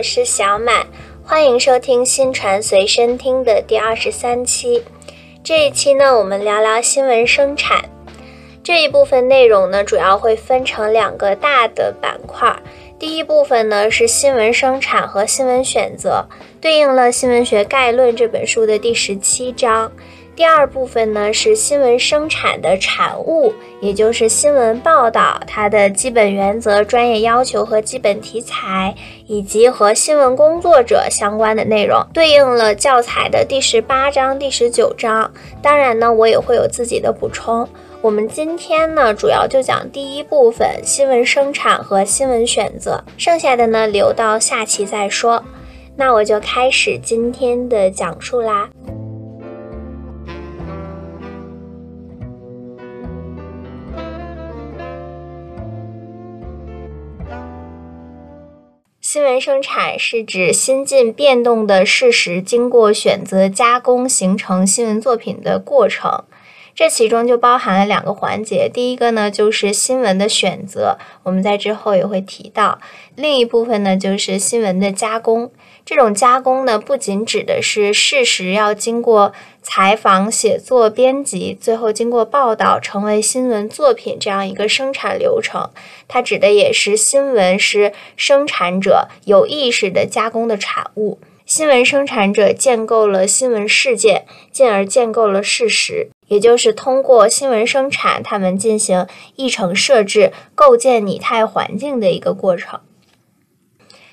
我是小满，欢迎收听新传随身听的第二十三期。这一期呢，我们聊聊新闻生产这一部分内容呢，主要会分成两个大的板块。第一部分呢是新闻生产和新闻选择，对应了《新闻学概论》这本书的第十七章。第二部分呢是新闻生产的产物，也就是新闻报道它的基本原则、专业要求和基本题材，以及和新闻工作者相关的内容，对应了教材的第十八章、第十九章。当然呢，我也会有自己的补充。我们今天呢，主要就讲第一部分新闻生产和新闻选择，剩下的呢留到下期再说。那我就开始今天的讲述啦。新闻生产是指新近变动的事实经过选择加工形成新闻作品的过程。这其中就包含了两个环节，第一个呢就是新闻的选择，我们在之后也会提到；另一部分呢就是新闻的加工。这种加工呢，不仅指的是事实要经过采访、写作、编辑，最后经过报道成为新闻作品这样一个生产流程，它指的也是新闻是生产者有意识的加工的产物。新闻生产者建构了新闻事件，进而建构了事实。也就是通过新闻生产，他们进行议程设置、构建拟态环境的一个过程。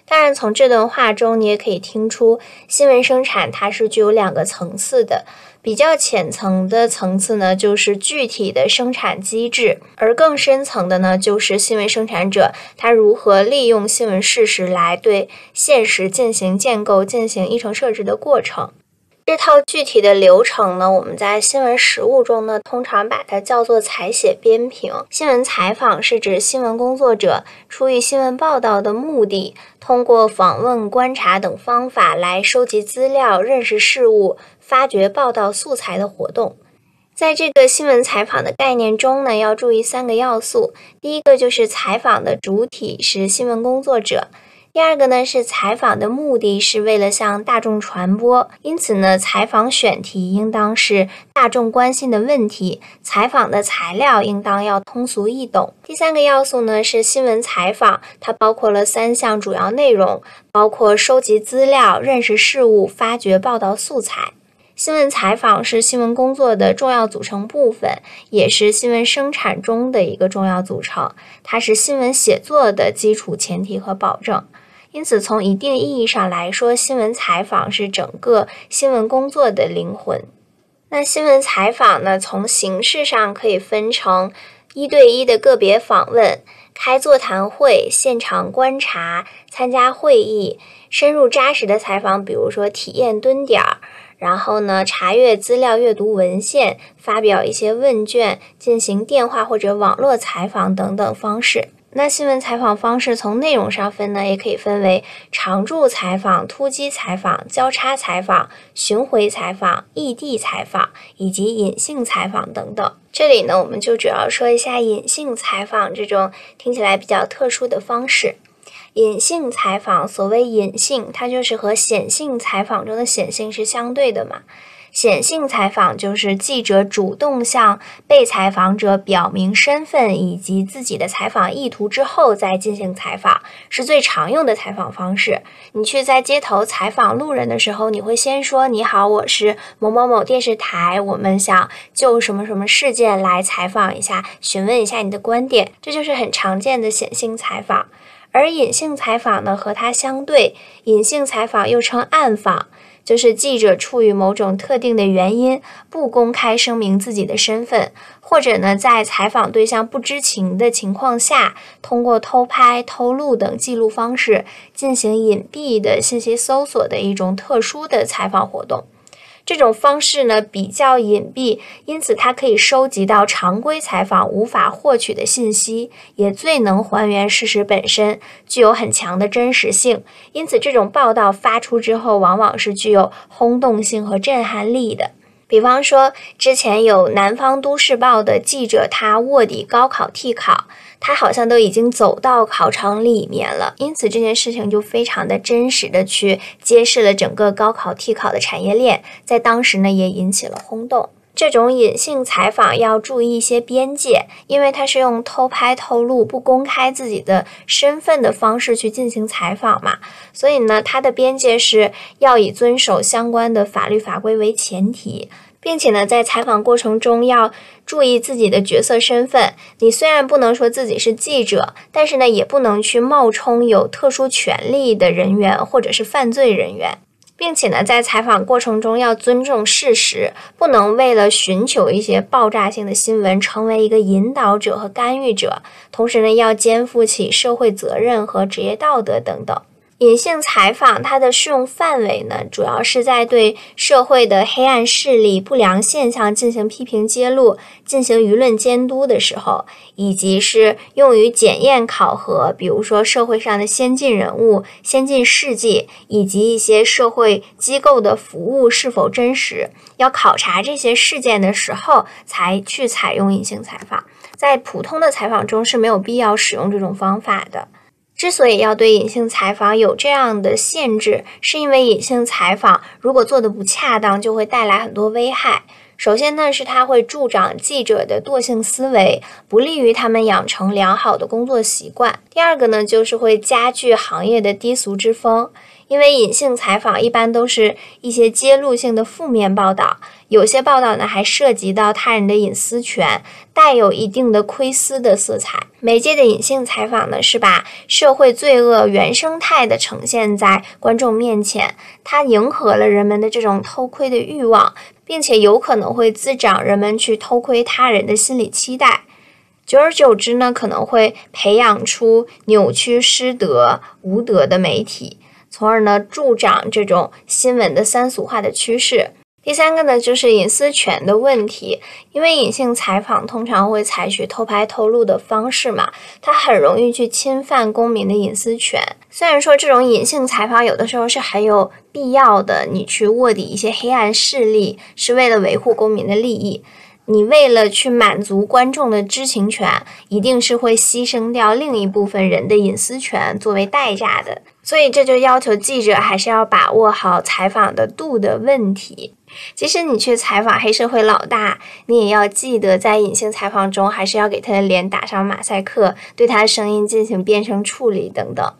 当然，从这段话中，你也可以听出，新闻生产它是具有两个层次的。比较浅层的层次呢，就是具体的生产机制；而更深层的呢，就是新闻生产者他如何利用新闻事实来对现实进行建构、进行议程设置的过程。这套具体的流程呢，我们在新闻实务中呢，通常把它叫做采写编评。新闻采访是指新闻工作者出于新闻报道的目的，通过访问、观察等方法来收集资料、认识事物、发掘报道素材的活动。在这个新闻采访的概念中呢，要注意三个要素。第一个就是采访的主体是新闻工作者。第二个呢是采访的目的是为了向大众传播，因此呢，采访选题应当是大众关心的问题，采访的材料应当要通俗易懂。第三个要素呢是新闻采访，它包括了三项主要内容，包括收集资料、认识事物、发掘报道素材。新闻采访是新闻工作的重要组成部分，也是新闻生产中的一个重要组成，它是新闻写作的基础前提和保证。因此，从一定意义上来说，新闻采访是整个新闻工作的灵魂。那新闻采访呢？从形式上可以分成一对一的个别访问、开座谈会、现场观察、参加会议、深入扎实的采访，比如说体验蹲点儿，然后呢查阅资料、阅读文献、发表一些问卷、进行电话或者网络采访等等方式。那新闻采访方式从内容上分呢，也可以分为常驻采访、突击采访、交叉采访、巡回采访、异地采访以及隐性采访等等。这里呢，我们就主要说一下隐性采访这种听起来比较特殊的方式。隐性采访，所谓隐性，它就是和显性采访中的显性是相对的嘛。显性采访就是记者主动向被采访者表明身份以及自己的采访意图之后再进行采访，是最常用的采访方式。你去在街头采访路人的时候，你会先说：“你好，我是某某某电视台，我们想就什么什么事件来采访一下，询问一下你的观点。”这就是很常见的显性采访。而隐性采访呢，和它相对，隐性采访又称暗访。就是记者出于某种特定的原因，不公开声明自己的身份，或者呢，在采访对象不知情的情况下，通过偷拍、偷录等记录方式进行隐蔽的信息搜索的一种特殊的采访活动。这种方式呢比较隐蔽，因此它可以收集到常规采访无法获取的信息，也最能还原事实本身，具有很强的真实性。因此，这种报道发出之后，往往是具有轰动性和震撼力的。比方说，之前有南方都市报的记者，他卧底高考替考，他好像都已经走到考场里面了，因此这件事情就非常的真实的去揭示了整个高考替考的产业链，在当时呢也引起了轰动。这种隐性采访要注意一些边界，因为它是用偷拍、偷录、不公开自己的身份的方式去进行采访嘛，所以呢，它的边界是要以遵守相关的法律法规为前提，并且呢，在采访过程中要注意自己的角色身份。你虽然不能说自己是记者，但是呢，也不能去冒充有特殊权利的人员或者是犯罪人员。并且呢，在采访过程中要尊重事实，不能为了寻求一些爆炸性的新闻，成为一个引导者和干预者。同时呢，要肩负起社会责任和职业道德等等。隐性采访它的适用范围呢，主要是在对社会的黑暗势力、不良现象进行批评揭露、进行舆论监督的时候，以及是用于检验考核，比如说社会上的先进人物、先进事迹，以及一些社会机构的服务是否真实，要考察这些事件的时候，才去采用隐性采访。在普通的采访中是没有必要使用这种方法的。之所以要对隐性采访有这样的限制，是因为隐性采访如果做的不恰当，就会带来很多危害。首先呢，是它会助长记者的惰性思维，不利于他们养成良好的工作习惯。第二个呢，就是会加剧行业的低俗之风。因为隐性采访一般都是一些揭露性的负面报道，有些报道呢还涉及到他人的隐私权，带有一定的窥私的色彩。媒介的隐性采访呢，是把社会罪恶原生态的呈现在观众面前，它迎合了人们的这种偷窥的欲望，并且有可能会滋长人们去偷窥他人的心理期待，久而久之呢，可能会培养出扭曲失德无德的媒体。从而呢助长这种新闻的三俗化的趋势。第三个呢就是隐私权的问题，因为隐性采访通常会采取偷拍偷录的方式嘛，它很容易去侵犯公民的隐私权。虽然说这种隐性采访有的时候是很有必要的，你去卧底一些黑暗势力是为了维护公民的利益。你为了去满足观众的知情权，一定是会牺牲掉另一部分人的隐私权作为代价的。所以这就要求记者还是要把握好采访的度的问题。即使你去采访黑社会老大，你也要记得在隐性采访中，还是要给他的脸打上马赛克，对他的声音进行变声处理等等。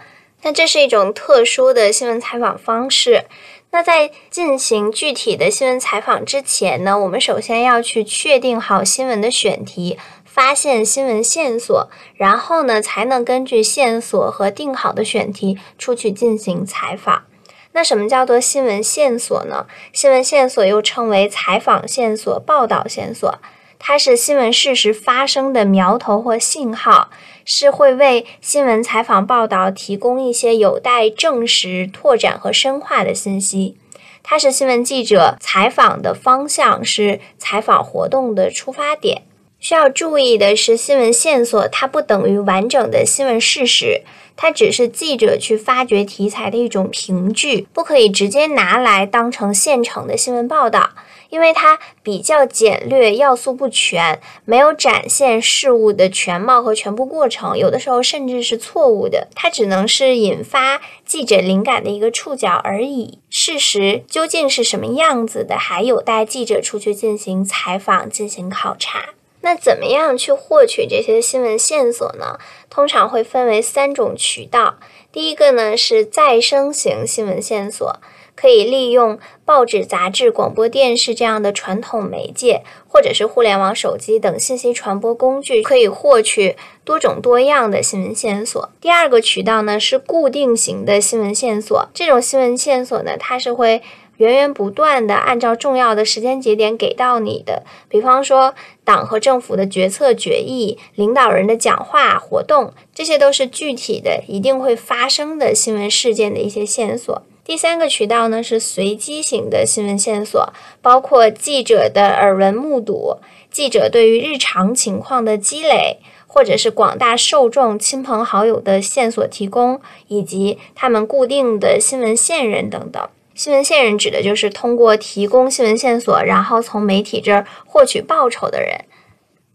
那这是一种特殊的新闻采访方式。那在进行具体的新闻采访之前呢，我们首先要去确定好新闻的选题，发现新闻线索，然后呢，才能根据线索和定好的选题出去进行采访。那什么叫做新闻线索呢？新闻线索又称为采访线索、报道线索。它是新闻事实发生的苗头或信号，是会为新闻采访报道提供一些有待证实、拓展和深化的信息。它是新闻记者采访的方向，是采访活动的出发点。需要注意的是，新闻线索它不等于完整的新闻事实，它只是记者去发掘题材的一种凭据，不可以直接拿来当成现成的新闻报道。因为它比较简略，要素不全，没有展现事物的全貌和全部过程，有的时候甚至是错误的。它只能是引发记者灵感的一个触角而已。事实究竟是什么样子的，还有待记者出去进行采访、进行考察。那怎么样去获取这些新闻线索呢？通常会分为三种渠道。第一个呢是再生型新闻线索。可以利用报纸、杂志、广播电视这样的传统媒介，或者是互联网、手机等信息传播工具，可以获取多种多样的新闻线索。第二个渠道呢是固定型的新闻线索，这种新闻线索呢，它是会源源不断的按照重要的时间节点给到你的。比方说，党和政府的决策决议、领导人的讲话、活动，这些都是具体的、一定会发生的新闻事件的一些线索。第三个渠道呢是随机型的新闻线索，包括记者的耳闻目睹、记者对于日常情况的积累，或者是广大受众、亲朋好友的线索提供，以及他们固定的新闻线人等等。新闻线人指的就是通过提供新闻线索，然后从媒体这儿获取报酬的人。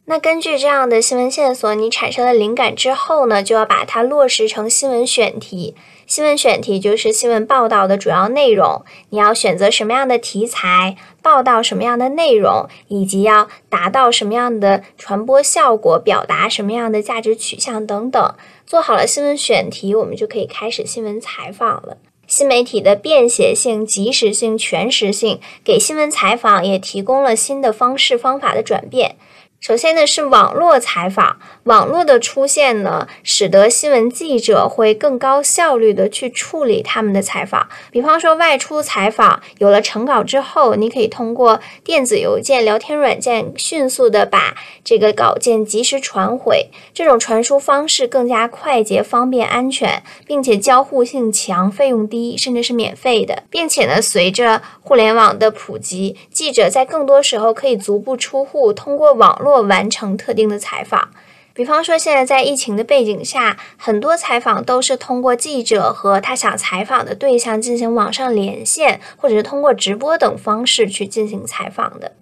那根据这样的新闻线索，你产生了灵感之后呢，就要把它落实成新闻选题。新闻选题就是新闻报道的主要内容，你要选择什么样的题材，报道什么样的内容，以及要达到什么样的传播效果，表达什么样的价值取向等等。做好了新闻选题，我们就可以开始新闻采访了。新媒体的便携性、及时性、全时性，给新闻采访也提供了新的方式方法的转变。首先呢是网络采访，网络的出现呢，使得新闻记者会更高效率的去处理他们的采访。比方说外出采访，有了成稿之后，你可以通过电子邮件、聊天软件迅速的把这个稿件及时传回。这种传输方式更加快捷、方便、安全，并且交互性强，费用低，甚至是免费的。并且呢，随着互联网的普及，记者在更多时候可以足不出户，通过网络。或完成特定的采访，比方说现在在疫情的背景下，很多采访都是通过记者和他想采访的对象进行网上连线，或者是通过直播等方式去进行采访的。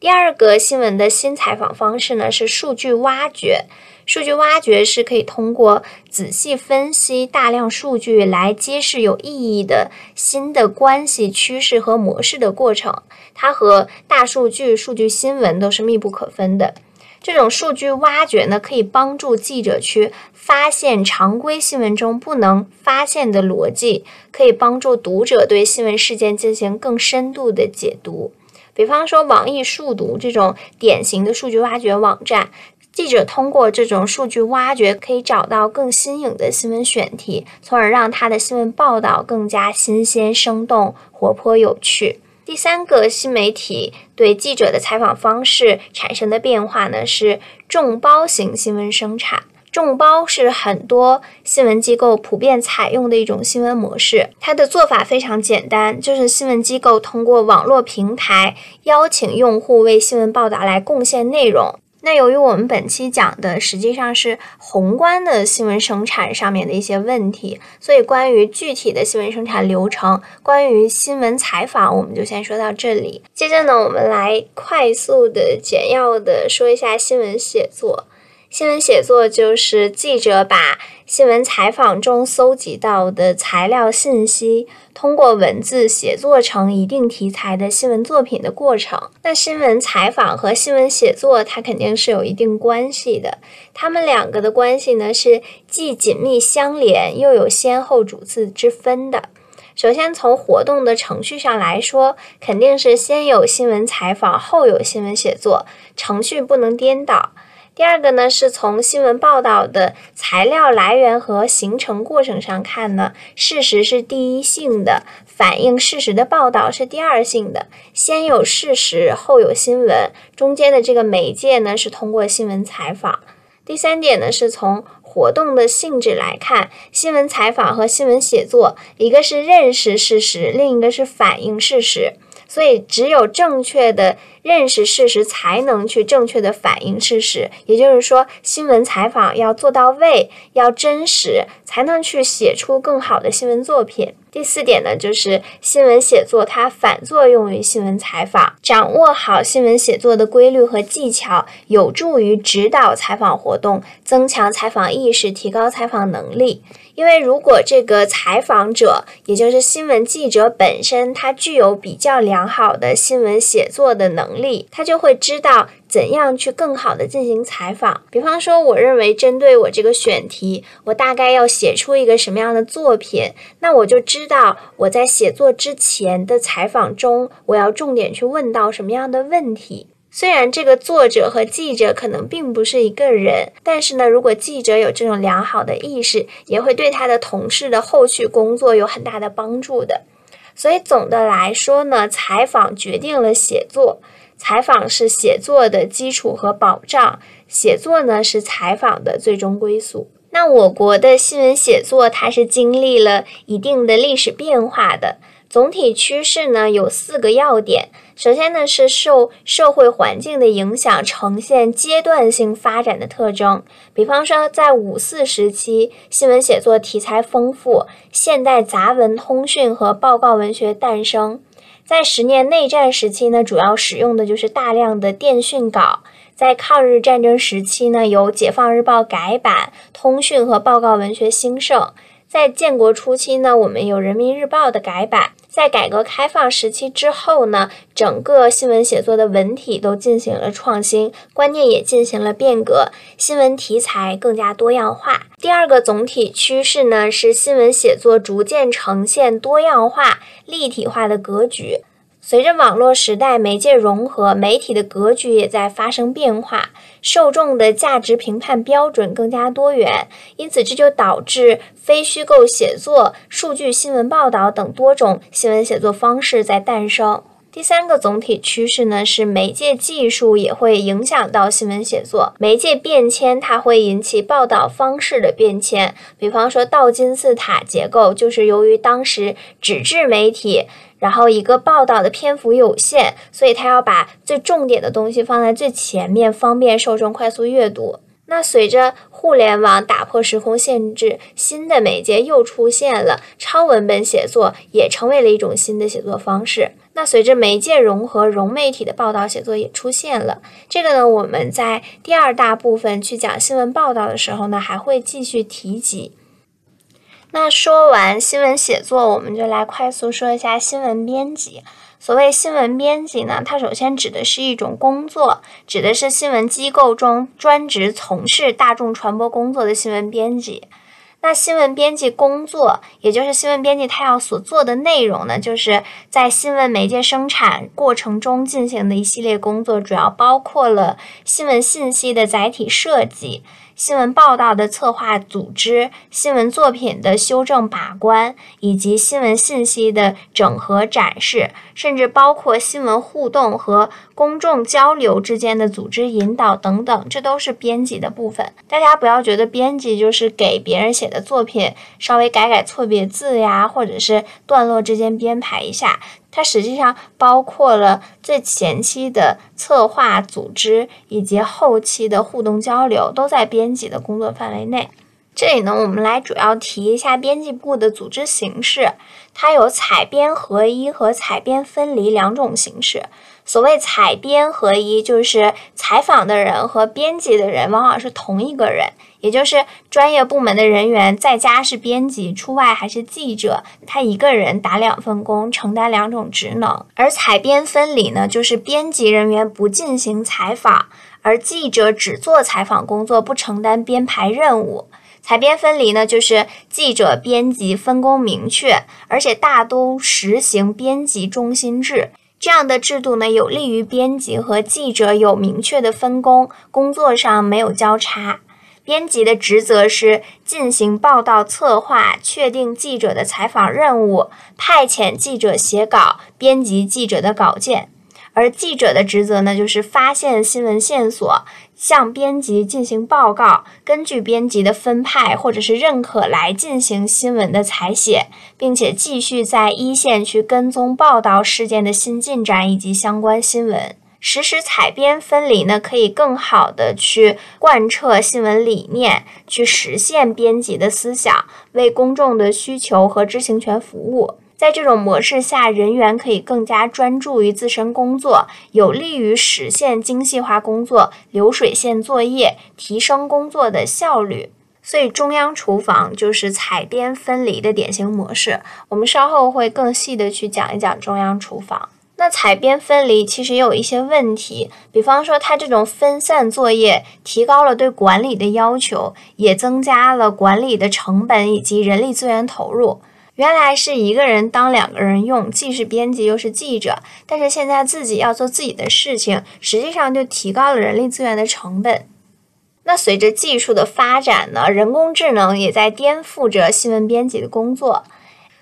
第二个新闻的新采访方式呢是数据挖掘，数据挖掘是可以通过仔细分析大量数据来揭示有意义的新的关系、趋势和模式的过程。它和大数据、数据新闻都是密不可分的。这种数据挖掘呢，可以帮助记者去发现常规新闻中不能发现的逻辑，可以帮助读者对新闻事件进行更深度的解读。比方说，网易数读这种典型的数据挖掘网站，记者通过这种数据挖掘，可以找到更新颖的新闻选题，从而让他的新闻报道更加新鲜、生动、活泼、有趣。第三个新媒体对记者的采访方式产生的变化呢，是众包型新闻生产。众包是很多新闻机构普遍采用的一种新闻模式。它的做法非常简单，就是新闻机构通过网络平台邀请用户为新闻报道来贡献内容。那由于我们本期讲的实际上是宏观的新闻生产上面的一些问题，所以关于具体的新闻生产流程，关于新闻采访，我们就先说到这里。接着呢，我们来快速的、简要的说一下新闻写作。新闻写作就是记者把新闻采访中搜集到的材料信息，通过文字写作成一定题材的新闻作品的过程。那新闻采访和新闻写作，它肯定是有一定关系的。它们两个的关系呢，是既紧密相连，又有先后主次之分的。首先，从活动的程序上来说，肯定是先有新闻采访，后有新闻写作，程序不能颠倒。第二个呢，是从新闻报道的材料来源和形成过程上看呢，事实是第一性的，反映事实的报道是第二性的。先有事实，后有新闻，中间的这个媒介呢，是通过新闻采访。第三点呢，是从活动的性质来看，新闻采访和新闻写作，一个是认识事实，另一个是反映事实。所以，只有正确的认识事实，才能去正确的反映事实。也就是说，新闻采访要做到位，要真实，才能去写出更好的新闻作品。第四点呢，就是新闻写作它反作用于新闻采访，掌握好新闻写作的规律和技巧，有助于指导采访活动，增强采访意识，提高采访能力。因为如果这个采访者，也就是新闻记者本身，他具有比较良好的新闻写作的能力，他就会知道怎样去更好的进行采访。比方说，我认为针对我这个选题，我大概要写出一个什么样的作品，那我就知道我在写作之前的采访中，我要重点去问到什么样的问题。虽然这个作者和记者可能并不是一个人，但是呢，如果记者有这种良好的意识，也会对他的同事的后续工作有很大的帮助的。所以总的来说呢，采访决定了写作，采访是写作的基础和保障，写作呢是采访的最终归宿。那我国的新闻写作，它是经历了一定的历史变化的。总体趋势呢有四个要点。首先呢是受社会环境的影响，呈现阶段性发展的特征。比方说，在五四时期，新闻写作题材丰富，现代杂文、通讯和报告文学诞生。在十年内战时期呢，主要使用的就是大量的电讯稿。在抗日战争时期呢，有解放日报改版，通讯和报告文学兴盛。在建国初期呢，我们有人民日报的改版。在改革开放时期之后呢，整个新闻写作的文体都进行了创新，观念也进行了变革，新闻题材更加多样化。第二个总体趋势呢，是新闻写作逐渐呈现多样化、立体化的格局。随着网络时代媒介融合，媒体的格局也在发生变化，受众的价值评判标准更加多元，因此这就导致非虚构写作、数据新闻报道等多种新闻写作方式在诞生。第三个总体趋势呢，是媒介技术也会影响到新闻写作。媒介变迁，它会引起报道方式的变迁。比方说倒金字塔结构，就是由于当时纸质媒体，然后一个报道的篇幅有限，所以它要把最重点的东西放在最前面，方便受众快速阅读。那随着互联网打破时空限制，新的媒介又出现了，超文本写作也成为了一种新的写作方式。那随着媒介融合，融媒体的报道写作也出现了。这个呢，我们在第二大部分去讲新闻报道的时候呢，还会继续提及。那说完新闻写作，我们就来快速说一下新闻编辑。所谓新闻编辑呢，它首先指的是一种工作，指的是新闻机构中专职从事大众传播工作的新闻编辑。那新闻编辑工作，也就是新闻编辑他要所做的内容呢，就是在新闻媒介生产过程中进行的一系列工作，主要包括了新闻信息的载体设计。新闻报道的策划组织、新闻作品的修正把关，以及新闻信息的整合展示，甚至包括新闻互动和公众交流之间的组织引导等等，这都是编辑的部分。大家不要觉得编辑就是给别人写的作品稍微改改错别字呀，或者是段落之间编排一下。它实际上包括了最前期的策划、组织以及后期的互动交流，都在编辑的工作范围内。这里呢，我们来主要提一下编辑部的组织形式，它有采编合一和采编分离两种形式。所谓采编合一，就是采访的人和编辑的人往往是同一个人。也就是专业部门的人员在家是编辑，出外还是记者，他一个人打两份工，承担两种职能。而采编分离呢，就是编辑人员不进行采访，而记者只做采访工作，不承担编排任务。采编分离呢，就是记者、编辑分工明确，而且大都实行编辑中心制。这样的制度呢，有利于编辑和记者有明确的分工，工作上没有交叉。编辑的职责是进行报道策划，确定记者的采访任务，派遣记者写稿，编辑记者的稿件；而记者的职责呢，就是发现新闻线索，向编辑进行报告，根据编辑的分派或者是认可来进行新闻的采写，并且继续在一线去跟踪报道事件的新进展以及相关新闻。实施采编分离呢，可以更好的去贯彻新闻理念，去实现编辑的思想，为公众的需求和知情权服务。在这种模式下，人员可以更加专注于自身工作，有利于实现精细化工作、流水线作业，提升工作的效率。所以，中央厨房就是采编分离的典型模式。我们稍后会更细的去讲一讲中央厨房。那采编分离其实也有一些问题，比方说它这种分散作业提高了对管理的要求，也增加了管理的成本以及人力资源投入。原来是一个人当两个人用，既是编辑又是记者，但是现在自己要做自己的事情，实际上就提高了人力资源的成本。那随着技术的发展呢，人工智能也在颠覆着新闻编辑的工作。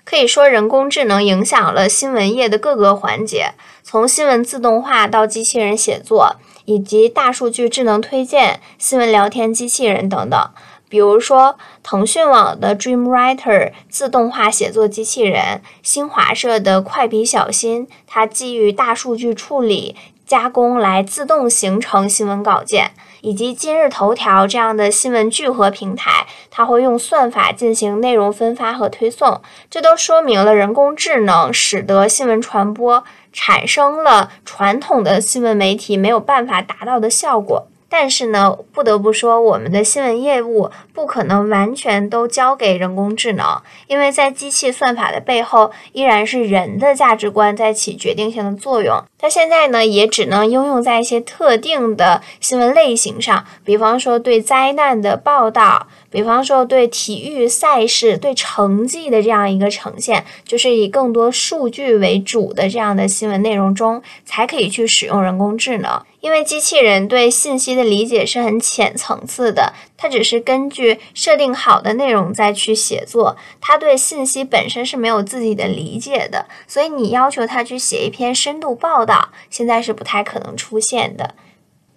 可以说，人工智能影响了新闻业的各个环节，从新闻自动化到机器人写作，以及大数据智能推荐、新闻聊天机器人等等。比如说腾讯网的 DreamWriter 自动化写作机器人，新华社的快笔小新，它基于大数据处理加工来自动形成新闻稿件。以及今日头条这样的新闻聚合平台，它会用算法进行内容分发和推送，这都说明了人工智能使得新闻传播产生了传统的新闻媒体没有办法达到的效果。但是呢，不得不说，我们的新闻业务不可能完全都交给人工智能，因为在机器算法的背后，依然是人的价值观在起决定性的作用。它现在呢，也只能应用在一些特定的新闻类型上，比方说对灾难的报道。比方说，对体育赛事、对成绩的这样一个呈现，就是以更多数据为主的这样的新闻内容中，才可以去使用人工智能。因为机器人对信息的理解是很浅层次的，它只是根据设定好的内容再去写作，它对信息本身是没有自己的理解的。所以你要求它去写一篇深度报道，现在是不太可能出现的。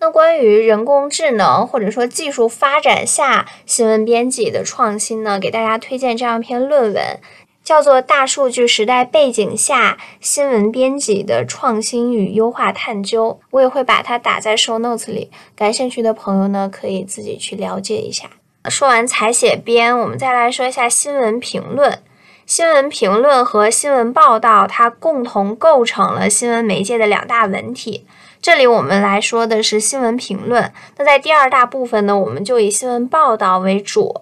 那关于人工智能或者说技术发展下新闻编辑的创新呢？给大家推荐这样一篇论文，叫做《大数据时代背景下新闻编辑的创新与优化探究》。我也会把它打在 show notes 里，感兴趣的朋友呢可以自己去了解一下。说完采写编，我们再来说一下新闻评论。新闻评论和新闻报道，它共同构成了新闻媒介的两大文体。这里我们来说的是新闻评论。那在第二大部分呢，我们就以新闻报道为主。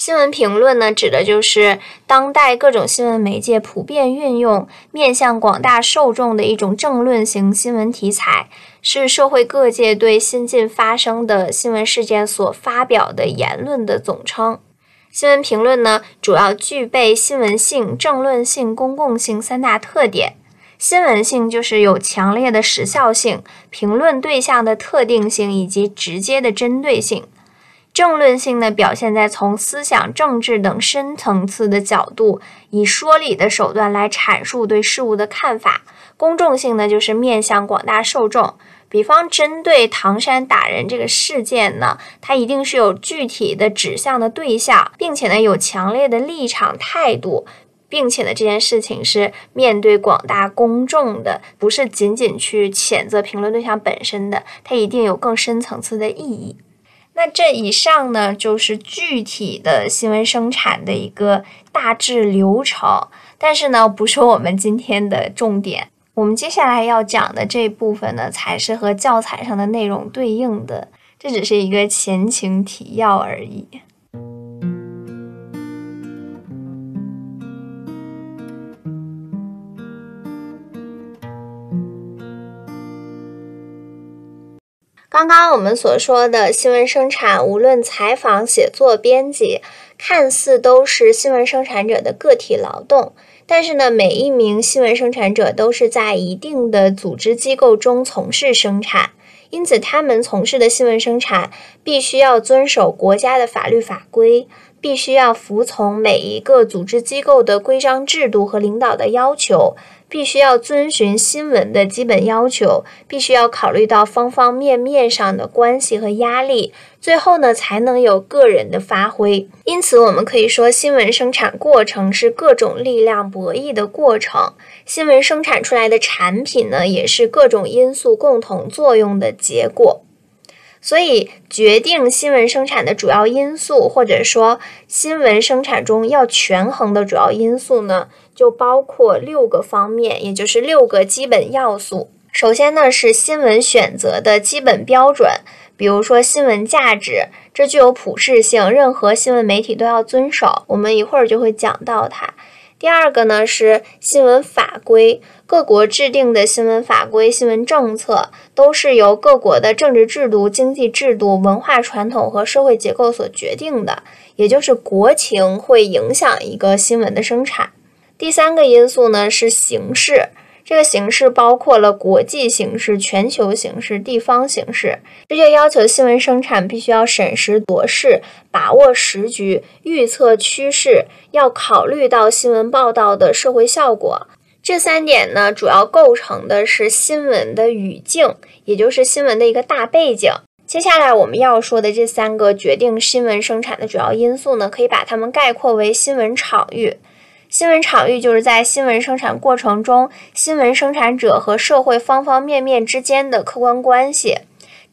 新闻评论呢，指的就是当代各种新闻媒介普遍运用、面向广大受众的一种政论型新闻题材，是社会各界对新近发生的新闻事件所发表的言论的总称。新闻评论呢，主要具备新闻性、政论性、公共性三大特点。新闻性就是有强烈的时效性，评论对象的特定性以及直接的针对性。政论性呢，表现在从思想、政治等深层次的角度，以说理的手段来阐述对事物的看法。公众性呢，就是面向广大受众。比方针对唐山打人这个事件呢，它一定是有具体的指向的对象，并且呢，有强烈的立场态度。并且呢，这件事情是面对广大公众的，不是仅仅去谴责评论对象本身的，它一定有更深层次的意义。那这以上呢，就是具体的新闻生产的一个大致流程，但是呢，不是我们今天的重点。我们接下来要讲的这部分呢，才是和教材上的内容对应的，这只是一个前情提要而已。刚刚我们所说的新闻生产，无论采访、写作、编辑，看似都是新闻生产者的个体劳动，但是呢，每一名新闻生产者都是在一定的组织机构中从事生产，因此他们从事的新闻生产必须要遵守国家的法律法规，必须要服从每一个组织机构的规章制度和领导的要求。必须要遵循新闻的基本要求，必须要考虑到方方面面上的关系和压力，最后呢才能有个人的发挥。因此，我们可以说，新闻生产过程是各种力量博弈的过程，新闻生产出来的产品呢，也是各种因素共同作用的结果。所以，决定新闻生产的主要因素，或者说新闻生产中要权衡的主要因素呢，就包括六个方面，也就是六个基本要素。首先呢，是新闻选择的基本标准，比如说新闻价值，这具有普适性，任何新闻媒体都要遵守。我们一会儿就会讲到它。第二个呢是新闻法规，各国制定的新闻法规、新闻政策都是由各国的政治制度、经济制度、文化传统和社会结构所决定的，也就是国情会影响一个新闻的生产。第三个因素呢是形式。这个形式包括了国际形势、全球形势、地方形势，这就要求新闻生产必须要审时度势，把握时局，预测趋势，要考虑到新闻报道的社会效果。这三点呢，主要构成的是新闻的语境，也就是新闻的一个大背景。接下来我们要说的这三个决定新闻生产的主要因素呢，可以把它们概括为新闻场域。新闻场域就是在新闻生产过程中，新闻生产者和社会方方面面之间的客观关系。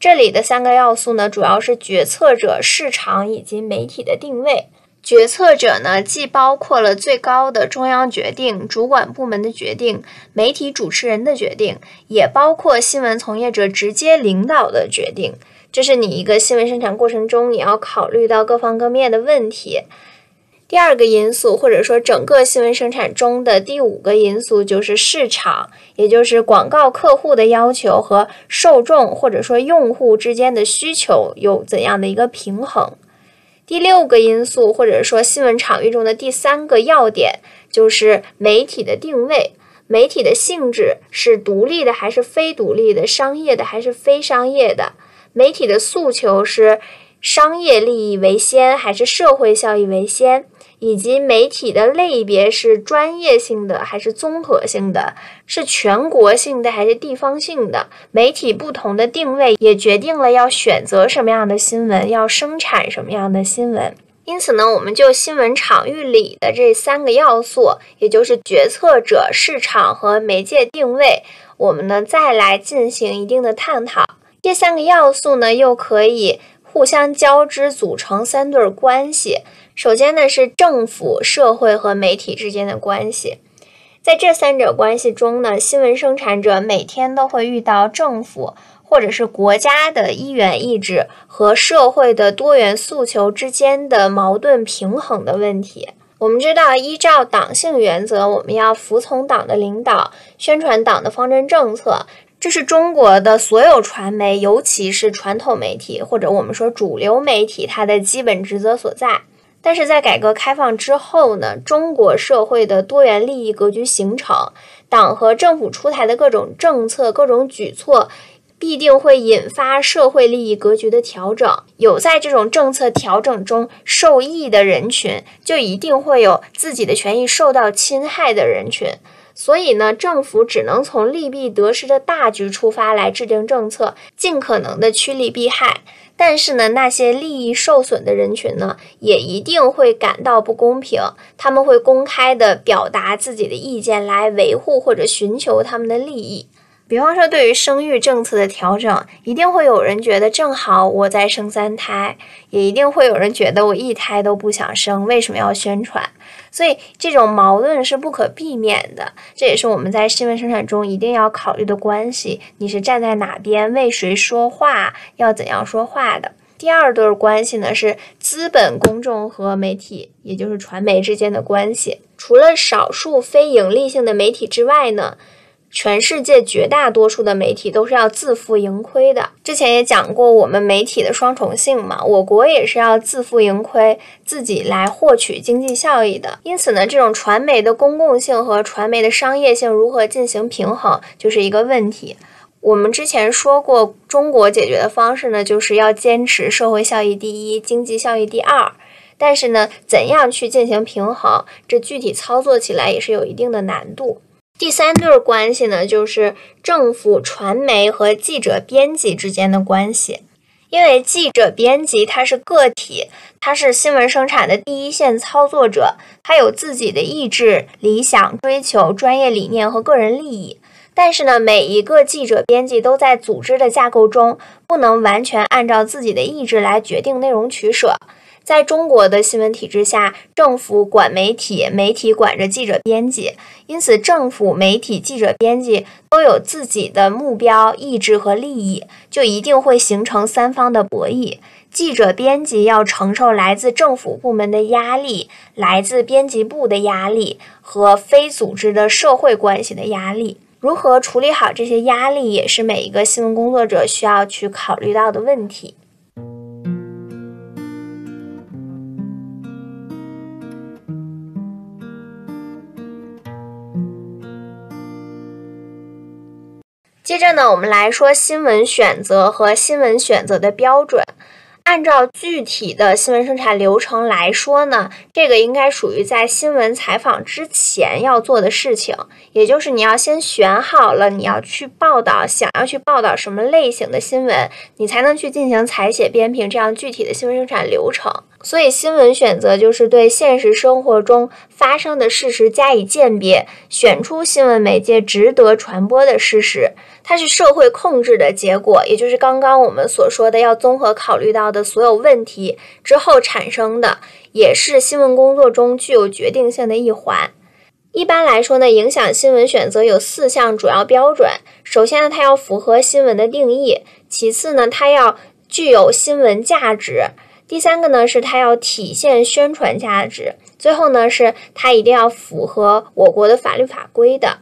这里的三个要素呢，主要是决策者、市场以及媒体的定位。决策者呢，既包括了最高的中央决定、主管部门的决定、媒体主持人的决定，也包括新闻从业者直接领导的决定。这是你一个新闻生产过程中你要考虑到各方各面的问题。第二个因素，或者说整个新闻生产中的第五个因素，就是市场，也就是广告客户的要求和受众或者说用户之间的需求有怎样的一个平衡。第六个因素，或者说新闻场域中的第三个要点，就是媒体的定位。媒体的性质是独立的还是非独立的？商业的还是非商业的？媒体的诉求是商业利益为先还是社会效益为先？以及媒体的类别是专业性的还是综合性的？是全国性的还是地方性的？媒体不同的定位也决定了要选择什么样的新闻，要生产什么样的新闻。因此呢，我们就新闻场域里的这三个要素，也就是决策者、市场和媒介定位，我们呢再来进行一定的探讨。这三个要素呢，又可以互相交织，组成三对关系。首先呢，是政府、社会和媒体之间的关系。在这三者关系中呢，新闻生产者每天都会遇到政府或者是国家的一元意志和社会的多元诉求之间的矛盾平衡的问题。我们知道，依照党性原则，我们要服从党的领导，宣传党的方针政策。这是中国的所有传媒，尤其是传统媒体或者我们说主流媒体，它的基本职责所在。但是在改革开放之后呢，中国社会的多元利益格局形成，党和政府出台的各种政策、各种举措，必定会引发社会利益格局的调整。有在这种政策调整中受益的人群，就一定会有自己的权益受到侵害的人群。所以呢，政府只能从利弊得失的大局出发来制定政策，尽可能的趋利避害。但是呢，那些利益受损的人群呢，也一定会感到不公平，他们会公开的表达自己的意见，来维护或者寻求他们的利益。比方说，对于生育政策的调整，一定会有人觉得正好我在生三胎，也一定会有人觉得我一胎都不想生，为什么要宣传？所以这种矛盾是不可避免的，这也是我们在新闻生产中一定要考虑的关系。你是站在哪边，为谁说话，要怎样说话的？第二对关系呢，是资本、公众和媒体，也就是传媒之间的关系。除了少数非盈利性的媒体之外呢？全世界绝大多数的媒体都是要自负盈亏的。之前也讲过，我们媒体的双重性嘛，我国也是要自负盈亏，自己来获取经济效益的。因此呢，这种传媒的公共性和传媒的商业性如何进行平衡，就是一个问题。我们之前说过，中国解决的方式呢，就是要坚持社会效益第一，经济效益第二。但是呢，怎样去进行平衡，这具体操作起来也是有一定的难度。第三对关系呢，就是政府、传媒和记者、编辑之间的关系。因为记者、编辑他是个体，他是新闻生产的第一线操作者，他有自己的意志、理想、追求、专业理念和个人利益。但是呢，每一个记者、编辑都在组织的架构中，不能完全按照自己的意志来决定内容取舍。在中国的新闻体制下，政府管媒体，媒体管着记者、编辑，因此政府、媒体、记者、编辑都有自己的目标、意志和利益，就一定会形成三方的博弈。记者、编辑要承受来自政府部门的压力、来自编辑部的压力和非组织的社会关系的压力。如何处理好这些压力，也是每一个新闻工作者需要去考虑到的问题。接着呢，我们来说新闻选择和新闻选择的标准。按照具体的新闻生产流程来说呢，这个应该属于在新闻采访之前要做的事情，也就是你要先选好了你要去报道，想要去报道什么类型的新闻，你才能去进行采写编评这样具体的新闻生产流程。所以，新闻选择就是对现实生活中发生的事实加以鉴别，选出新闻媒介值得传播的事实。它是社会控制的结果，也就是刚刚我们所说的要综合考虑到的所有问题之后产生的，也是新闻工作中具有决定性的一环。一般来说呢，影响新闻选择有四项主要标准。首先呢，它要符合新闻的定义；其次呢，它要具有新闻价值。第三个呢，是它要体现宣传价值；最后呢，是它一定要符合我国的法律法规的。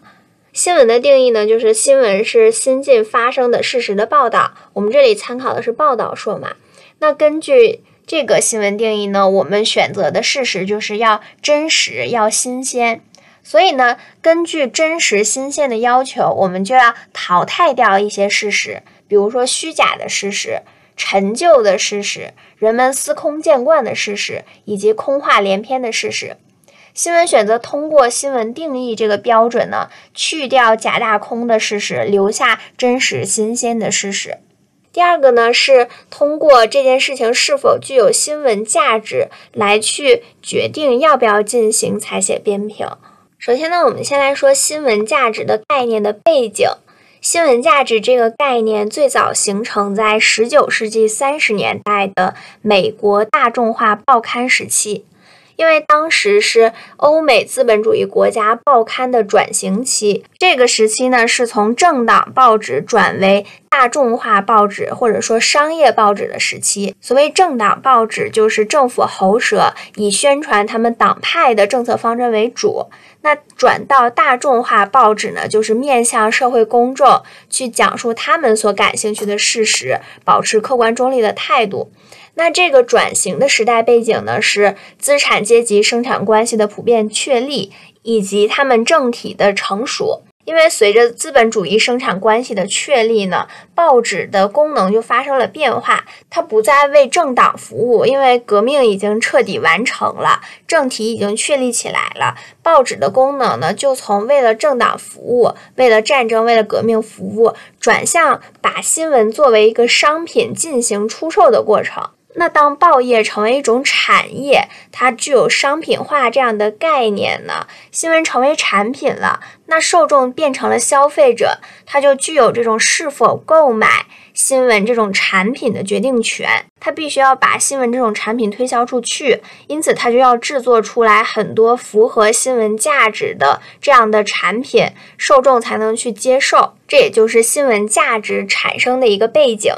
新闻的定义呢，就是新闻是新近发生的事实的报道。我们这里参考的是报道说嘛。那根据这个新闻定义呢，我们选择的事实就是要真实、要新鲜。所以呢，根据真实、新鲜的要求，我们就要淘汰掉一些事实，比如说虚假的事实。陈旧的事实、人们司空见惯的事实以及空话连篇的事实，新闻选择通过新闻定义这个标准呢，去掉假大空的事实，留下真实新鲜的事实。第二个呢，是通过这件事情是否具有新闻价值来去决定要不要进行采写编评。首先呢，我们先来说新闻价值的概念的背景。新闻价值这个概念最早形成在十九世纪三十年代的美国大众化报刊时期，因为当时是欧美资本主义国家报刊的转型期。这个时期呢，是从政党报纸转为大众化报纸或者说商业报纸的时期。所谓政党报纸，就是政府喉舌，以宣传他们党派的政策方针为主。那转到大众化报纸呢，就是面向社会公众去讲述他们所感兴趣的事实，保持客观中立的态度。那这个转型的时代背景呢，是资产阶级生产关系的普遍确立，以及他们政体的成熟。因为随着资本主义生产关系的确立呢，报纸的功能就发生了变化。它不再为政党服务，因为革命已经彻底完成了，政体已经确立起来了。报纸的功能呢，就从为了政党服务、为了战争、为了革命服务，转向把新闻作为一个商品进行出售的过程。那当报业成为一种产业，它具有商品化这样的概念呢？新闻成为产品了，那受众变成了消费者，他就具有这种是否购买新闻这种产品的决定权。他必须要把新闻这种产品推销出去，因此他就要制作出来很多符合新闻价值的这样的产品，受众才能去接受。这也就是新闻价值产生的一个背景。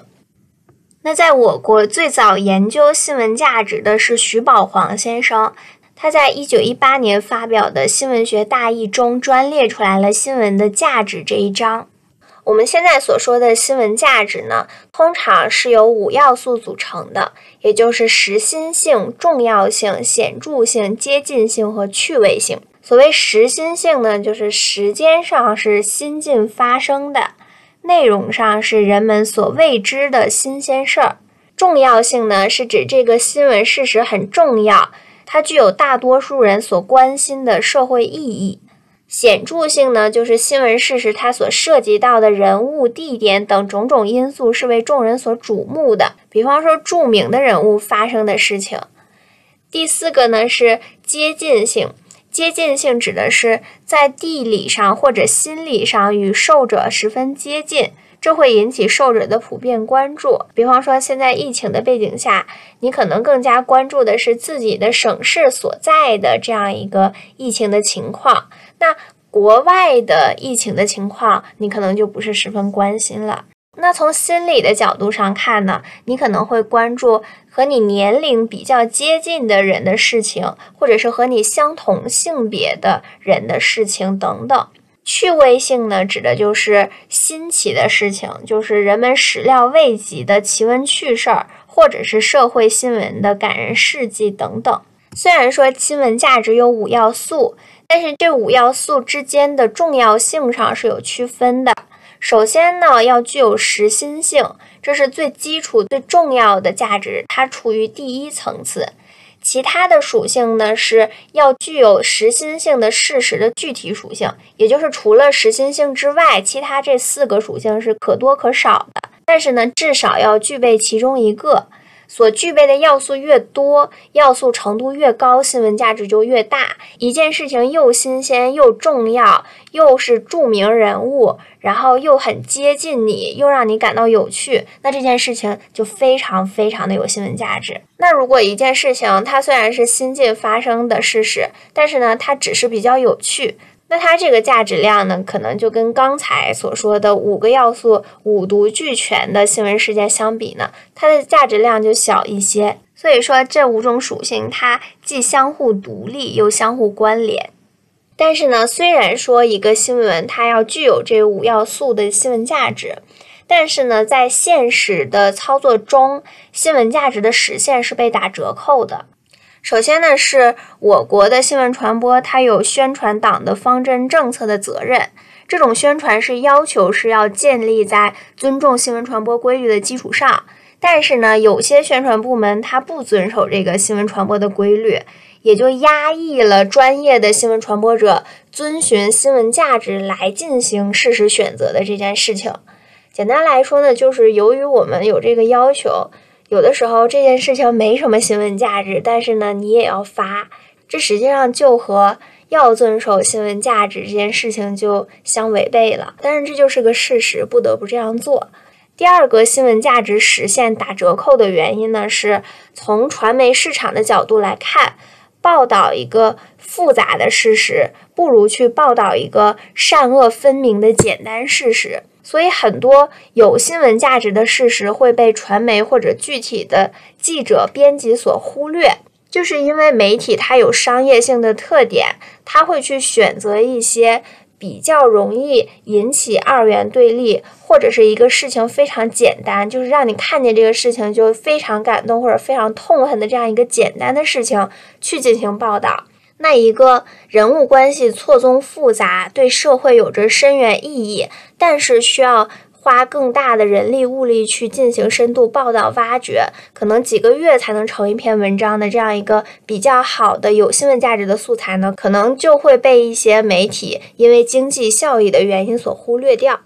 那在我国最早研究新闻价值的是徐宝煌先生，他在一九一八年发表的《新闻学大意》中专列出来了新闻的价值这一章。我们现在所说的新闻价值呢，通常是由五要素组成的，也就是实心性、重要性、显著性、接近性和趣味性。所谓实心性呢，就是时间上是新近发生的。内容上是人们所未知的新鲜事儿，重要性呢是指这个新闻事实很重要，它具有大多数人所关心的社会意义。显著性呢就是新闻事实它所涉及到的人物、地点等种种因素是为众人所瞩目的，比方说著名的人物发生的事情。第四个呢是接近性。接近性指的是在地理上或者心理上与受者十分接近，这会引起受者的普遍关注。比方说，现在疫情的背景下，你可能更加关注的是自己的省市所在的这样一个疫情的情况，那国外的疫情的情况，你可能就不是十分关心了。那从心理的角度上看呢，你可能会关注和你年龄比较接近的人的事情，或者是和你相同性别的人的事情等等。趣味性呢，指的就是新奇的事情，就是人们始料未及的奇闻趣事儿，或者是社会新闻的感人事迹等等。虽然说新闻价值有五要素，但是这五要素之间的重要性上是有区分的。首先呢，要具有实心性，这是最基础、最重要的价值，它处于第一层次。其他的属性呢，是要具有实心性的事实的具体属性，也就是除了实心性之外，其他这四个属性是可多可少的。但是呢，至少要具备其中一个。所具备的要素越多，要素程度越高，新闻价值就越大。一件事情又新鲜又重要，又是著名人物，然后又很接近你，又让你感到有趣，那这件事情就非常非常的有新闻价值。那如果一件事情它虽然是新近发生的事实，但是呢，它只是比较有趣。那它这个价值量呢，可能就跟刚才所说的五个要素五毒俱全的新闻事件相比呢，它的价值量就小一些。所以说，这五种属性它既相互独立又相互关联。但是呢，虽然说一个新闻它要具有这五要素的新闻价值，但是呢，在现实的操作中，新闻价值的实现是被打折扣的。首先呢，是我国的新闻传播，它有宣传党的方针政策的责任。这种宣传是要求是要建立在尊重新闻传播规律的基础上。但是呢，有些宣传部门它不遵守这个新闻传播的规律，也就压抑了专业的新闻传播者遵循新闻价值来进行事实选择的这件事情。简单来说呢，就是由于我们有这个要求。有的时候这件事情没什么新闻价值，但是呢，你也要发，这实际上就和要遵守新闻价值这件事情就相违背了。但是这就是个事实，不得不这样做。第二个新闻价值实现打折扣的原因呢，是从传媒市场的角度来看，报道一个复杂的事实，不如去报道一个善恶分明的简单事实。所以，很多有新闻价值的事实会被传媒或者具体的记者、编辑所忽略，就是因为媒体它有商业性的特点，它会去选择一些比较容易引起二元对立，或者是一个事情非常简单，就是让你看见这个事情就非常感动或者非常痛恨的这样一个简单的事情去进行报道。那一个人物关系错综复杂，对社会有着深远意义，但是需要花更大的人力物力去进行深度报道挖掘，可能几个月才能成一篇文章的这样一个比较好的有新闻价值的素材呢，可能就会被一些媒体因为经济效益的原因所忽略掉。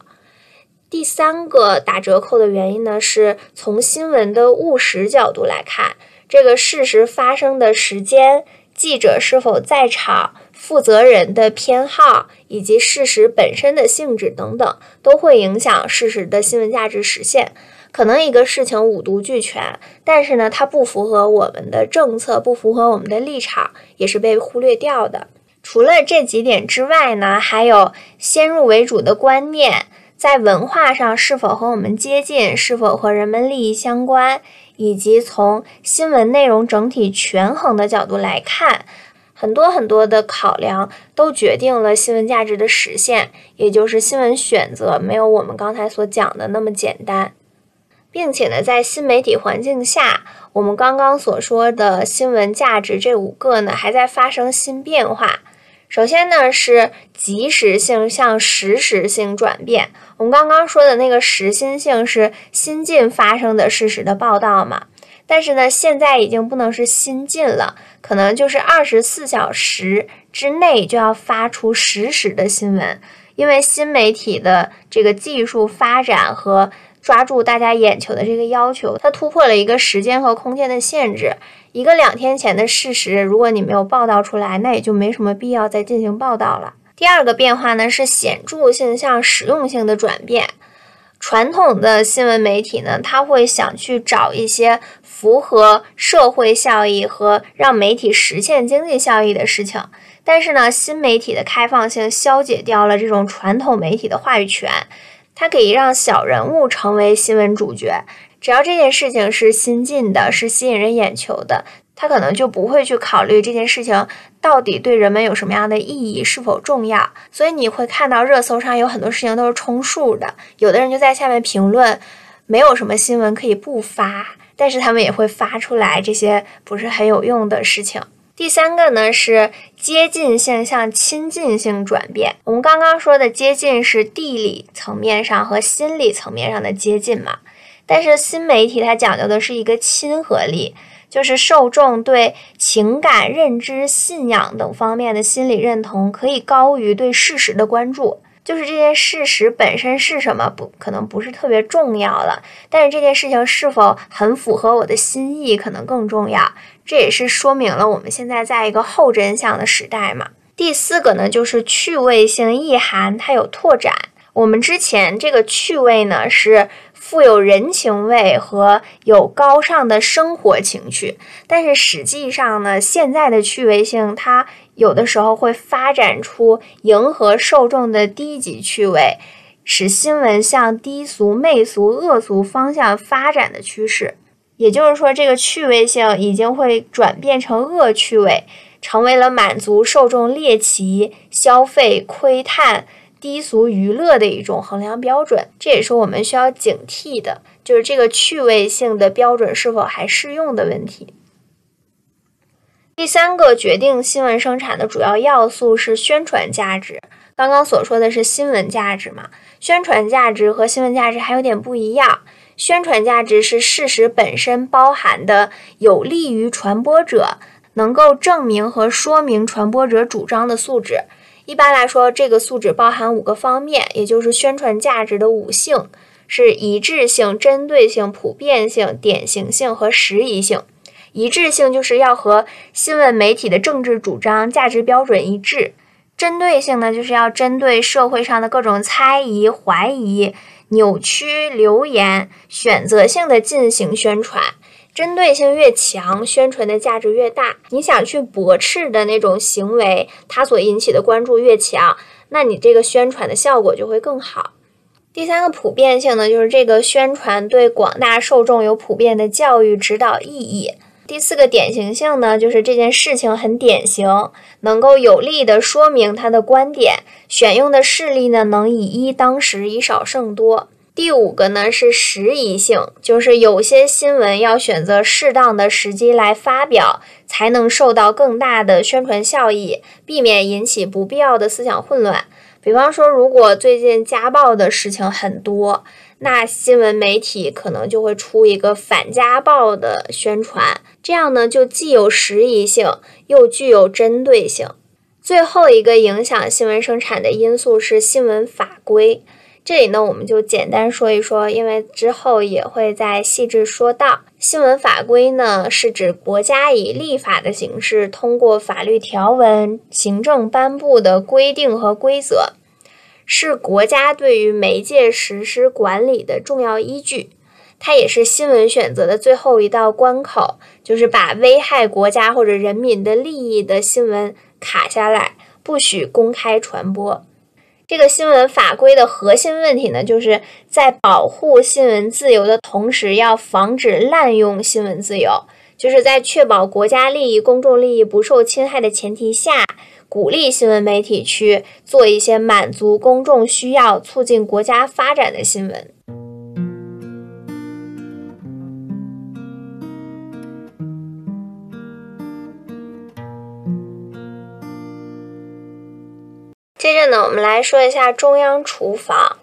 第三个打折扣的原因呢，是从新闻的务实角度来看，这个事实发生的时间。记者是否在场、负责人的偏好以及事实本身的性质等等，都会影响事实的新闻价值实现。可能一个事情五毒俱全，但是呢，它不符合我们的政策，不符合我们的立场，也是被忽略掉的。除了这几点之外呢，还有先入为主的观念，在文化上是否和我们接近，是否和人们利益相关。以及从新闻内容整体权衡的角度来看，很多很多的考量都决定了新闻价值的实现，也就是新闻选择没有我们刚才所讲的那么简单，并且呢，在新媒体环境下，我们刚刚所说的新闻价值这五个呢，还在发生新变化。首先呢，是即时性向实时性转变。我们刚刚说的那个实心性是新近发生的事实的报道嘛？但是呢，现在已经不能是新进了，可能就是二十四小时之内就要发出实时的新闻，因为新媒体的这个技术发展和抓住大家眼球的这个要求，它突破了一个时间和空间的限制。一个两天前的事实，如果你没有报道出来，那也就没什么必要再进行报道了。第二个变化呢，是显著性向实用性的转变。传统的新闻媒体呢，他会想去找一些符合社会效益和让媒体实现经济效益的事情。但是呢，新媒体的开放性消解掉了这种传统媒体的话语权，它可以让小人物成为新闻主角。只要这件事情是新进的，是吸引人眼球的，他可能就不会去考虑这件事情到底对人们有什么样的意义，是否重要。所以你会看到热搜上有很多事情都是充数的，有的人就在下面评论，没有什么新闻可以不发，但是他们也会发出来这些不是很有用的事情。第三个呢是接近性向亲近性转变。我们刚刚说的接近是地理层面上和心理层面上的接近嘛，但是新媒体它讲究的是一个亲和力，就是受众对情感、认知、信仰等方面的心理认同可以高于对事实的关注。就是这件事实本身是什么不可能不是特别重要了，但是这件事情是否很符合我的心意可能更重要。这也是说明了我们现在在一个后真相的时代嘛。第四个呢，就是趣味性意涵，它有拓展。我们之前这个趣味呢，是富有人情味和有高尚的生活情趣，但是实际上呢，现在的趣味性它。有的时候会发展出迎合受众的低级趣味，使新闻向低俗、媚俗、恶俗方向发展的趋势。也就是说，这个趣味性已经会转变成恶趣味，成为了满足受众猎奇、消费、窥探、低俗娱乐的一种衡量标准。这也是我们需要警惕的，就是这个趣味性的标准是否还适用的问题。第三个决定新闻生产的主要要素是宣传价值。刚刚所说的是新闻价值嘛？宣传价值和新闻价值还有点不一样。宣传价值是事实本身包含的有利于传播者、能够证明和说明传播者主张的素质。一般来说，这个素质包含五个方面，也就是宣传价值的五性：是一致性、针对性、普遍性、典型性和适宜性。一致性就是要和新闻媒体的政治主张、价值标准一致；针对性呢，就是要针对社会上的各种猜疑、怀疑、扭曲流言，选择性的进行宣传。针对性越强，宣传的价值越大。你想去驳斥的那种行为，它所引起的关注越强，那你这个宣传的效果就会更好。第三个普遍性呢，就是这个宣传对广大受众有普遍的教育指导意义。第四个典型性呢，就是这件事情很典型，能够有力的说明他的观点，选用的事例呢能以一当十，以少胜多。第五个呢是时宜性，就是有些新闻要选择适当的时机来发表，才能受到更大的宣传效益，避免引起不必要的思想混乱。比方说，如果最近家暴的事情很多。那新闻媒体可能就会出一个反家暴的宣传，这样呢就既有时宜性，又具有针对性。最后一个影响新闻生产的因素是新闻法规，这里呢我们就简单说一说，因为之后也会再细致说到。新闻法规呢是指国家以立法的形式，通过法律条文、行政颁布的规定和规则。是国家对于媒介实施管理的重要依据，它也是新闻选择的最后一道关口，就是把危害国家或者人民的利益的新闻卡下来，不许公开传播。这个新闻法规的核心问题呢，就是在保护新闻自由的同时，要防止滥用新闻自由，就是在确保国家利益、公众利益不受侵害的前提下。鼓励新闻媒体去做一些满足公众需要、促进国家发展的新闻。接着呢，我们来说一下中央厨房。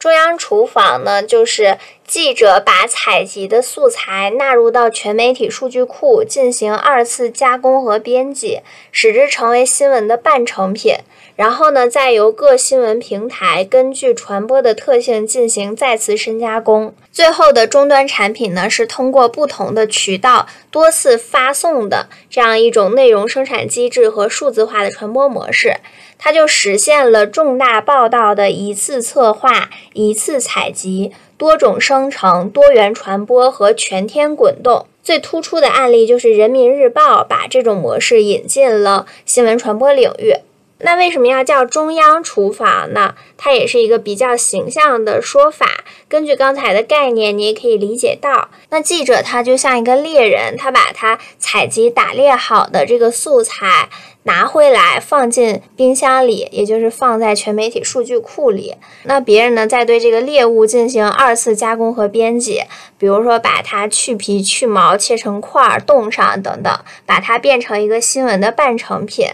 中央厨房呢，就是记者把采集的素材纳入到全媒体数据库，进行二次加工和编辑，使之成为新闻的半成品。然后呢，再由各新闻平台根据传播的特性进行再次深加工。最后的终端产品呢，是通过不同的渠道多次发送的这样一种内容生产机制和数字化的传播模式。它就实现了重大报道的一次策划、一次采集、多种生成、多元传播和全天滚动。最突出的案例就是《人民日报》把这种模式引进了新闻传播领域。那为什么要叫中央厨房呢？它也是一个比较形象的说法。根据刚才的概念，你也可以理解到，那记者他就像一个猎人，他把他采集打猎好的这个素材拿回来，放进冰箱里，也就是放在全媒体数据库里。那别人呢，再对这个猎物进行二次加工和编辑，比如说把它去皮、去毛、切成块儿、冻上等等，把它变成一个新闻的半成品。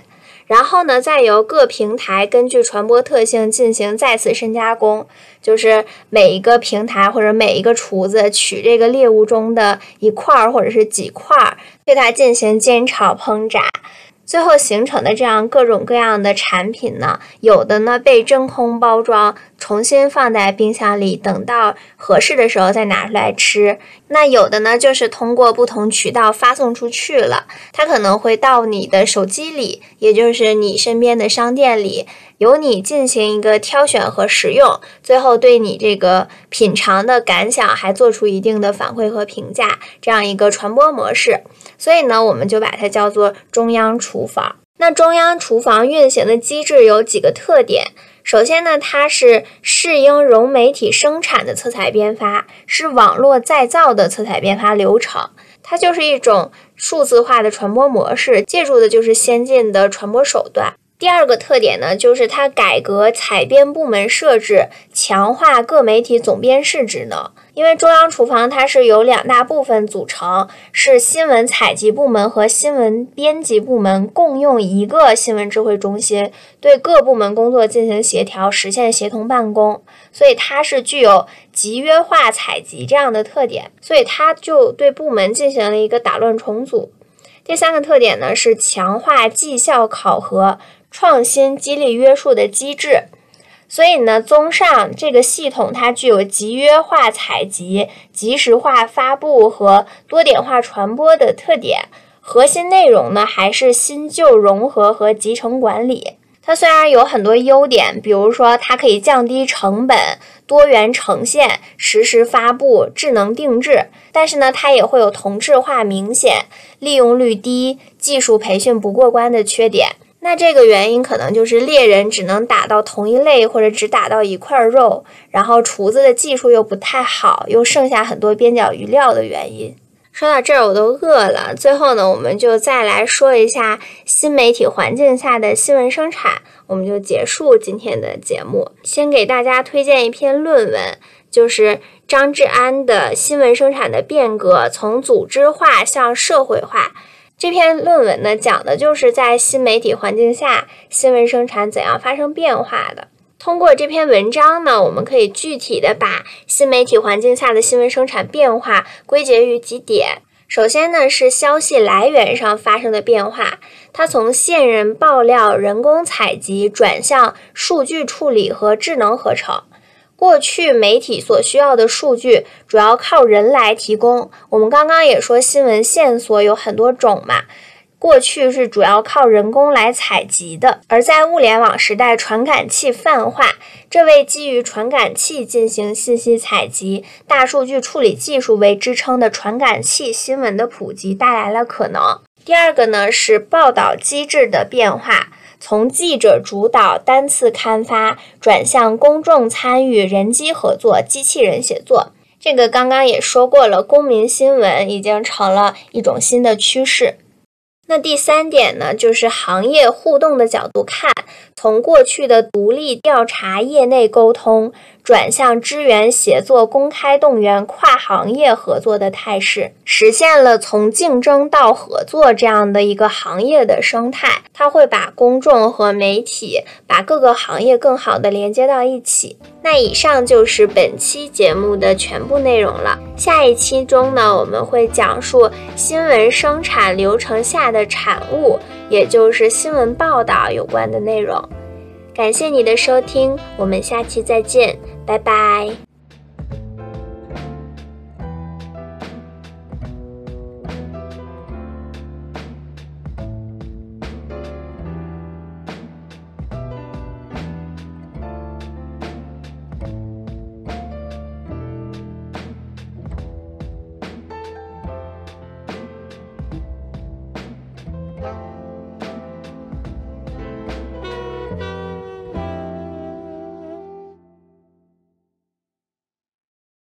然后呢，再由各平台根据传播特性进行再次深加工，就是每一个平台或者每一个厨子取这个猎物中的一块儿或者是几块儿，对它进行煎炒烹炸。最后形成的这样各种各样的产品呢，有的呢被真空包装，重新放在冰箱里，等到合适的时候再拿出来吃。那有的呢就是通过不同渠道发送出去了，它可能会到你的手机里，也就是你身边的商店里。由你进行一个挑选和使用，最后对你这个品尝的感想还做出一定的反馈和评价，这样一个传播模式。所以呢，我们就把它叫做中央厨房。那中央厨房运行的机制有几个特点。首先呢，它是适应融媒体生产的色彩编发，是网络再造的色彩编发流程。它就是一种数字化的传播模式，借助的就是先进的传播手段。第二个特点呢，就是它改革采编部门设置，强化各媒体总编室职能。因为中央厨房它是由两大部分组成，是新闻采集部门和新闻编辑部门共用一个新闻智慧中心，对各部门工作进行协调，实现协同办公。所以它是具有集约化采集这样的特点，所以它就对部门进行了一个打乱重组。第三个特点呢，是强化绩效考核。创新激励约束的机制，所以呢，综上这个系统它具有集约化采集、及时化发布和多点化传播的特点。核心内容呢，还是新旧融合和集成管理。它虽然有很多优点，比如说它可以降低成本、多元呈现、实时发布、智能定制，但是呢，它也会有同质化明显、利用率低、技术培训不过关的缺点。那这个原因可能就是猎人只能打到同一类，或者只打到一块肉，然后厨子的技术又不太好，又剩下很多边角余料的原因。说到这儿，我都饿了。最后呢，我们就再来说一下新媒体环境下的新闻生产，我们就结束今天的节目。先给大家推荐一篇论文，就是张志安的《新闻生产的变革：从组织化向社会化》。这篇论文呢，讲的就是在新媒体环境下，新闻生产怎样发生变化的。通过这篇文章呢，我们可以具体的把新媒体环境下的新闻生产变化归结于几点。首先呢，是消息来源上发生的变化，它从线人爆料、人工采集转向数据处理和智能合成。过去媒体所需要的数据主要靠人来提供。我们刚刚也说，新闻线索有很多种嘛。过去是主要靠人工来采集的，而在物联网时代，传感器泛化，这为基于传感器进行信息采集、大数据处理技术为支撑的传感器新闻的普及带来了可能。第二个呢，是报道机制的变化。从记者主导单次刊发转向公众参与、人机合作、机器人写作，这个刚刚也说过了。公民新闻已经成了一种新的趋势。那第三点呢，就是行业互动的角度看，从过去的独立调查、业内沟通。转向支援协作、公开动员、跨行业合作的态势，实现了从竞争到合作这样的一个行业的生态。它会把公众和媒体，把各个行业更好的连接到一起。那以上就是本期节目的全部内容了。下一期中呢，我们会讲述新闻生产流程下的产物，也就是新闻报道有关的内容。感谢你的收听，我们下期再见。拜拜。